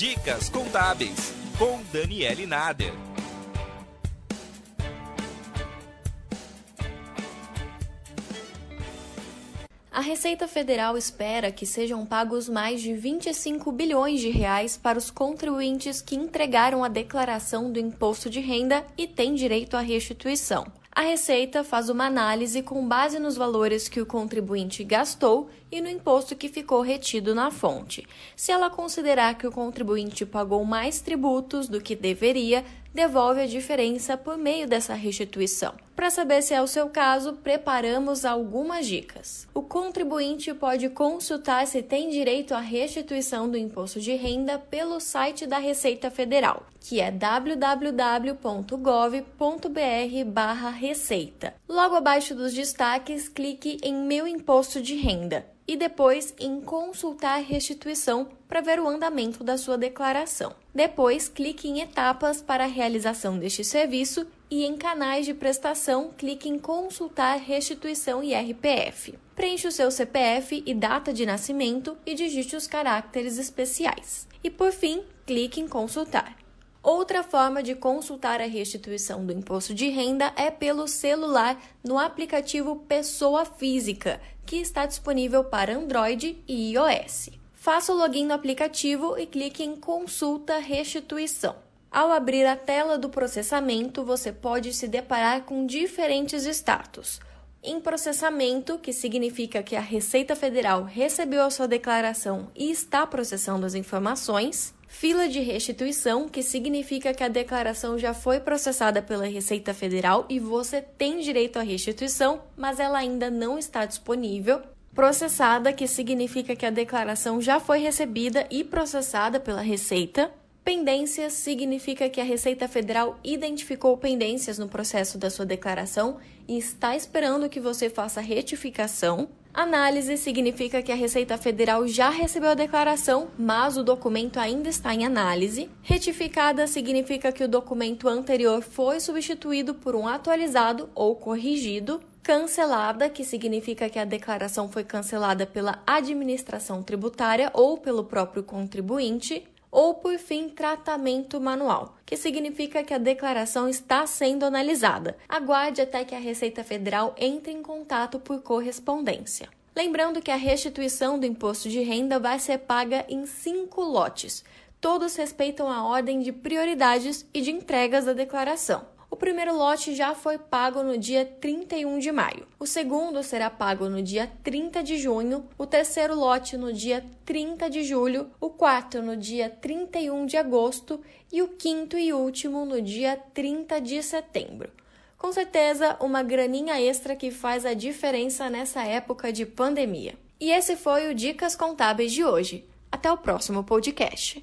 Dicas Contábeis, com Daniele Nader. A Receita Federal espera que sejam pagos mais de 25 bilhões de reais para os contribuintes que entregaram a declaração do imposto de renda e têm direito à restituição. A Receita faz uma análise com base nos valores que o contribuinte gastou e no imposto que ficou retido na fonte. Se ela considerar que o contribuinte pagou mais tributos do que deveria, devolve a diferença por meio dessa restituição. Para saber se é o seu caso, preparamos algumas dicas. O contribuinte pode consultar se tem direito à restituição do imposto de renda pelo site da Receita Federal, que é www.gov.br/receita. Logo abaixo dos destaques, clique em Meu Imposto de Renda e depois em Consultar Restituição para ver o andamento da sua declaração. Depois, clique em Etapas para a realização deste serviço e em Canais de prestação, clique em Consultar Restituição e RPF. Preencha o seu CPF e data de nascimento e digite os caracteres especiais. E por fim, clique em Consultar. Outra forma de consultar a restituição do imposto de renda é pelo celular no aplicativo Pessoa Física, que está disponível para Android e iOS. Faça o login no aplicativo e clique em Consulta Restituição. Ao abrir a tela do processamento, você pode se deparar com diferentes status. Em processamento, que significa que a Receita Federal recebeu a sua declaração e está processando as informações. Fila de restituição, que significa que a declaração já foi processada pela Receita Federal e você tem direito à restituição, mas ela ainda não está disponível. Processada, que significa que a declaração já foi recebida e processada pela Receita. Pendências significa que a Receita Federal identificou pendências no processo da sua declaração e está esperando que você faça retificação. Análise significa que a Receita Federal já recebeu a declaração, mas o documento ainda está em análise. Retificada significa que o documento anterior foi substituído por um atualizado ou corrigido. Cancelada, que significa que a declaração foi cancelada pela administração tributária ou pelo próprio contribuinte ou, por fim, tratamento manual, que significa que a declaração está sendo analisada. Aguarde até que a Receita Federal entre em contato por correspondência. Lembrando que a restituição do imposto de renda vai ser paga em cinco lotes. Todos respeitam a ordem de prioridades e de entregas da declaração. O primeiro lote já foi pago no dia 31 de maio. O segundo será pago no dia 30 de junho, o terceiro lote no dia 30 de julho, o quarto no dia 31 de agosto e o quinto e último no dia 30 de setembro. Com certeza, uma graninha extra que faz a diferença nessa época de pandemia. E esse foi o Dicas Contábeis de hoje. Até o próximo podcast.